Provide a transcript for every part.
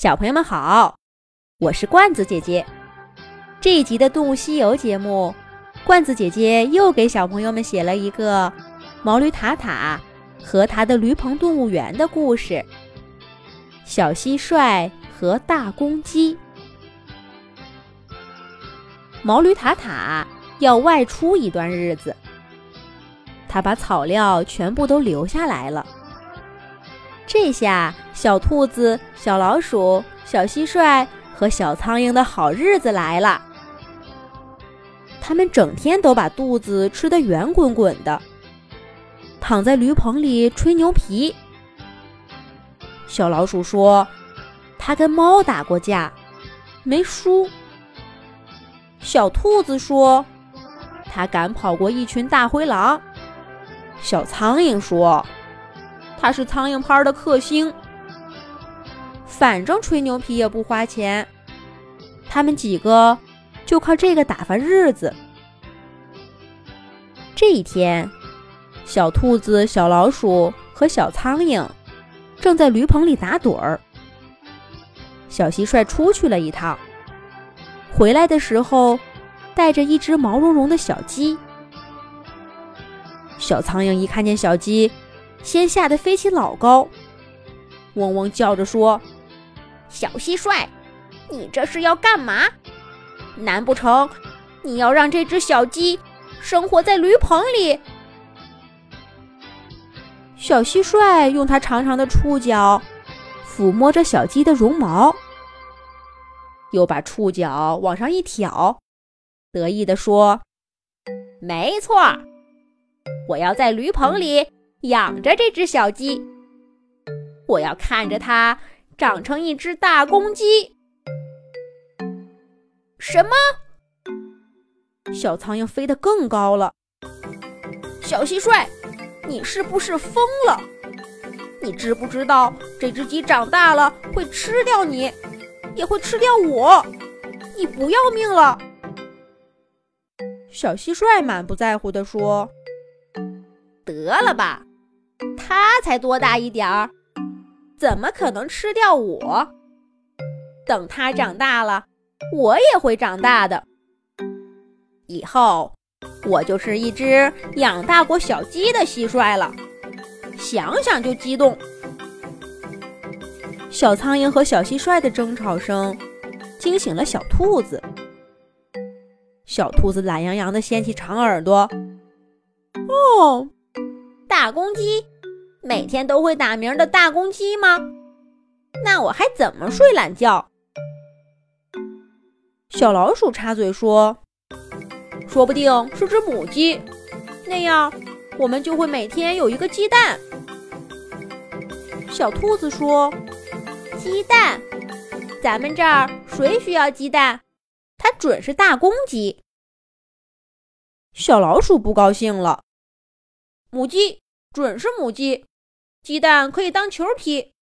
小朋友们好，我是罐子姐姐。这一集的《动物西游》节目，罐子姐姐又给小朋友们写了一个毛驴塔塔和他的驴棚动物园的故事——小蟋蟀和大公鸡。毛驴塔塔要外出一段日子，他把草料全部都留下来了。这下，小兔子、小老鼠、小蟋蟀和小苍蝇的好日子来了。他们整天都把肚子吃得圆滚滚的，躺在驴棚里吹牛皮。小老鼠说：“它跟猫打过架，没输。”小兔子说：“它赶跑过一群大灰狼。”小苍蝇说。他是苍蝇拍的克星，反正吹牛皮也不花钱，他们几个就靠这个打发日子。这一天，小兔子、小老鼠和小苍蝇正在驴棚里打盹儿。小蟋蟀出去了一趟，回来的时候带着一只毛茸茸的小鸡。小苍蝇一看见小鸡。先吓得飞起老高，嗡嗡叫着说：“小蟋蟀，你这是要干嘛？难不成你要让这只小鸡生活在驴棚里？”小蟋蟀用它长长的触角抚摸着小鸡的绒毛，又把触角往上一挑，得意地说：“没错，我要在驴棚里。”养着这只小鸡，我要看着它长成一只大公鸡。什么？小苍蝇飞得更高了。小蟋蟀，你是不是疯了？你知不知道这只鸡长大了会吃掉你，也会吃掉我？你不要命了？小蟋蟀满不在乎地说：“得了吧。”它才多大一点儿，怎么可能吃掉我？等它长大了，我也会长大的。以后我就是一只养大过小鸡的蟋蟀了，想想就激动。小苍蝇和小蟋蟀的争吵声惊醒了小兔子。小兔子懒洋洋地掀起长耳朵，哦。大公鸡，每天都会打鸣的大公鸡吗？那我还怎么睡懒觉？小老鼠插嘴说：“说不定是只母鸡，那样我们就会每天有一个鸡蛋。”小兔子说：“鸡蛋？咱们这儿谁需要鸡蛋？它准是大公鸡。”小老鼠不高兴了。母鸡准是母鸡，鸡蛋可以当球踢。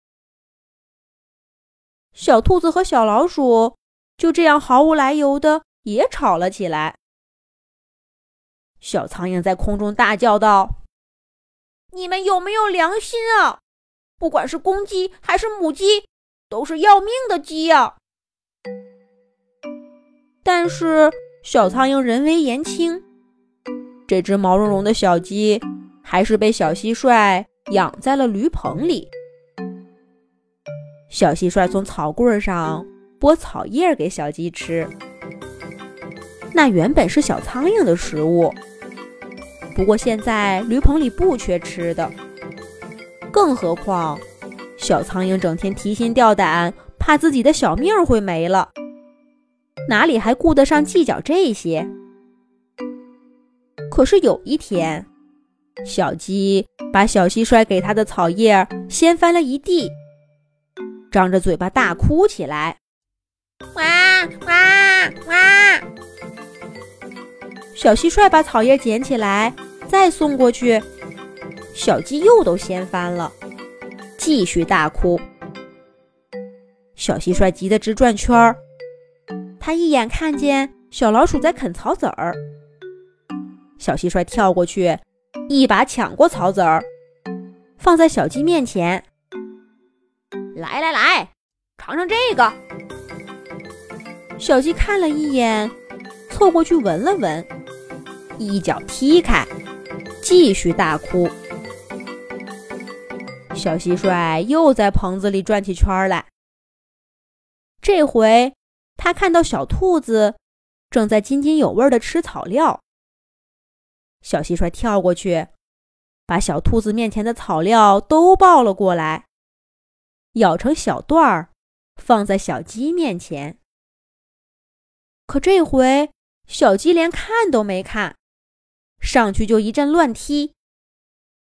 小兔子和小老鼠就这样毫无来由的也吵了起来。小苍蝇在空中大叫道：“你们有没有良心啊？不管是公鸡还是母鸡，都是要命的鸡呀！”但是小苍蝇人微言轻，这只毛茸茸的小鸡。还是被小蟋蟀养在了驴棚里。小蟋蟀从草棍上剥草叶给小鸡吃，那原本是小苍蝇的食物。不过现在驴棚里不缺吃的，更何况小苍蝇整天提心吊胆，怕自己的小命会没了，哪里还顾得上计较这些？可是有一天。小鸡把小蟋蟀给它的草叶掀翻了一地，张着嘴巴大哭起来：“哇哇哇！”小蟋蟀把草叶捡起来再送过去，小鸡又都掀翻了，继续大哭。小蟋蟀急得直转圈儿，它一眼看见小老鼠在啃草籽儿，小蟋蟀跳过去。一把抢过草籽儿，放在小鸡面前。来来来，尝尝这个。小鸡看了一眼，凑过去闻了闻，一脚踢开，继续大哭。小蟋蟀又在棚子里转起圈来。这回，他看到小兔子正在津津有味地吃草料。小蟋蟀跳过去，把小兔子面前的草料都抱了过来，咬成小段儿，放在小鸡面前。可这回，小鸡连看都没看，上去就一阵乱踢，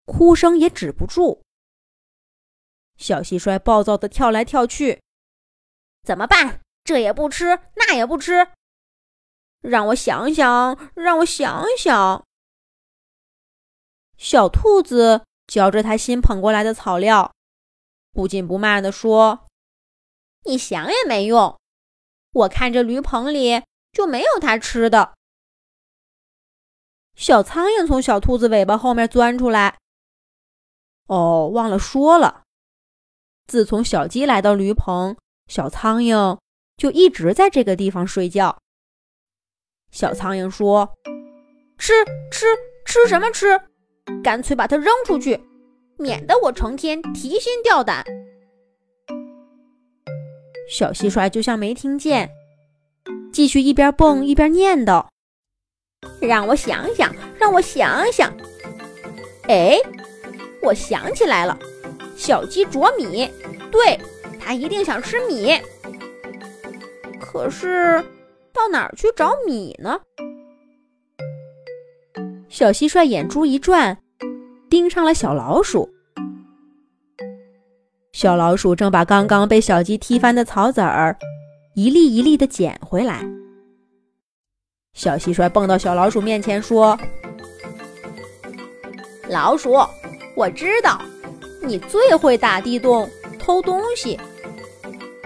哭声也止不住。小蟋蟀暴躁的跳来跳去，怎么办？这也不吃，那也不吃，让我想想，让我想想。小兔子嚼着它新捧过来的草料，不紧不慢地说：“你想也没用，我看这驴棚里就没有它吃的。”小苍蝇从小兔子尾巴后面钻出来。哦，忘了说了。自从小鸡来到驴棚，小苍蝇就一直在这个地方睡觉。小苍蝇说：“吃吃吃什么吃？干脆把它扔出去，免得我成天提心吊胆。”小蟋蟀就像没听见，继续一边蹦一边念叨：“让我想想，让我想想。哎，我想起来了。”小鸡啄米，对，它一定想吃米。可是，到哪儿去找米呢？小蟋蟀眼珠一转，盯上了小老鼠。小老鼠正把刚刚被小鸡踢翻的草籽儿一粒一粒的捡回来。小蟋蟀蹦到小老鼠面前说：“老鼠，我知道。”你最会打地洞偷东西，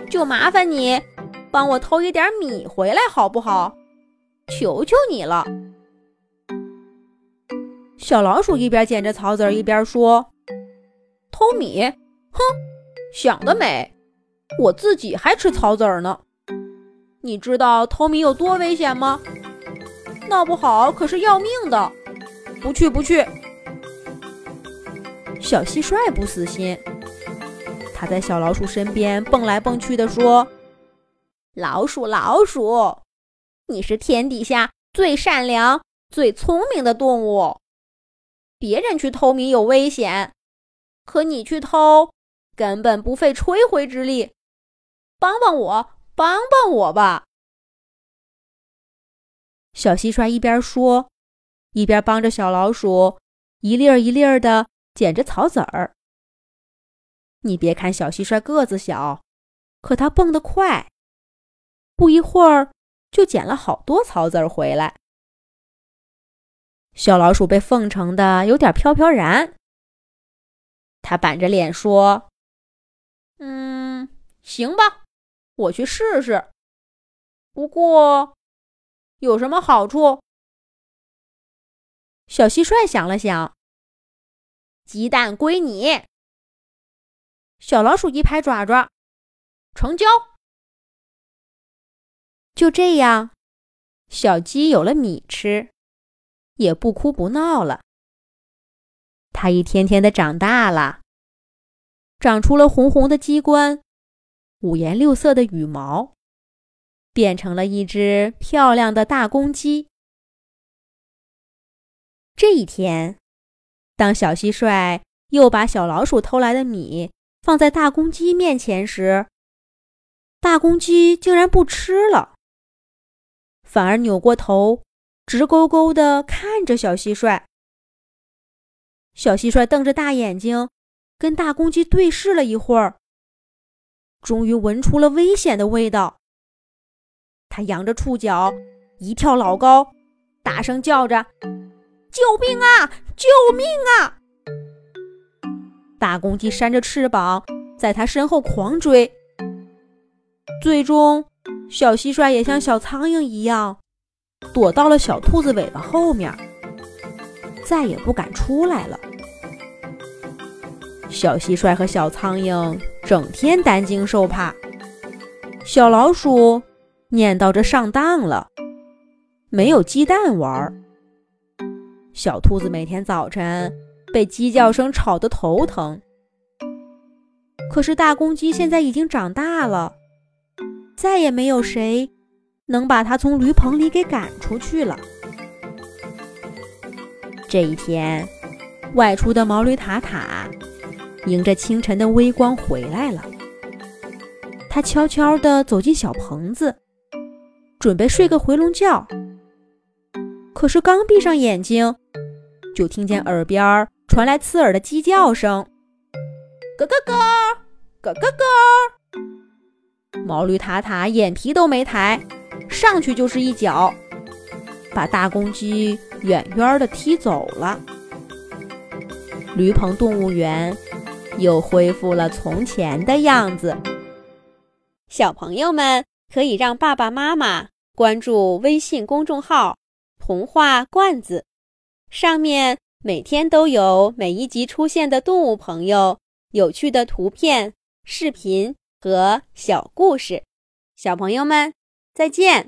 就麻烦你帮我偷一点米回来好不好？求求你了！小老鼠一边捡着草籽儿一边说：“偷米？哼，想得美！我自己还吃草籽儿呢。你知道偷米有多危险吗？闹不好可是要命的！不去，不去。”小蟋蟀不死心，它在小老鼠身边蹦来蹦去的说：“老鼠，老鼠，你是天底下最善良、最聪明的动物。别人去偷米有危险，可你去偷根本不费吹灰之力。帮帮我，帮帮我吧！”小蟋蟀一边说，一边帮着小老鼠一粒儿一粒儿的。捡着草籽儿，你别看小蟋蟀个子小，可它蹦得快，不一会儿就捡了好多草籽儿回来。小老鼠被奉承的有点飘飘然，他板着脸说：“嗯，行吧，我去试试。不过有什么好处？”小蟋蟀想了想。鸡蛋归你，小老鼠一拍爪爪，成交。就这样，小鸡有了米吃，也不哭不闹了。它一天天的长大了，长出了红红的鸡冠，五颜六色的羽毛，变成了一只漂亮的大公鸡。这一天。当小蟋蟀又把小老鼠偷来的米放在大公鸡面前时，大公鸡竟然不吃了，反而扭过头，直勾勾地看着小蟋蟀。小蟋蟀瞪着大眼睛，跟大公鸡对视了一会儿，终于闻出了危险的味道。它扬着触角，一跳老高，大声叫着。救命啊！救命啊！大公鸡扇着翅膀，在它身后狂追。最终，小蟋蟀也像小苍蝇一样，躲到了小兔子尾巴后面，再也不敢出来了。小蟋蟀和小苍蝇整天担惊受怕，小老鼠念叨着上当了，没有鸡蛋玩。小兔子每天早晨被鸡叫声吵得头疼。可是大公鸡现在已经长大了，再也没有谁能把它从驴棚里给赶出去了。这一天，外出的毛驴塔塔迎着清晨的微光回来了。他悄悄地走进小棚子，准备睡个回笼觉。可是刚闭上眼睛，就听见耳边传来刺耳的鸡叫声：“咯咯咯，咯咯咯！”毛驴塔塔眼皮都没抬，上去就是一脚，把大公鸡远远地踢走了。驴棚动物园又恢复了从前的样子。小朋友们可以让爸爸妈妈关注微信公众号“童话罐子”，上面每天都有每一集出现的动物朋友、有趣的图片、视频和小故事。小朋友们，再见。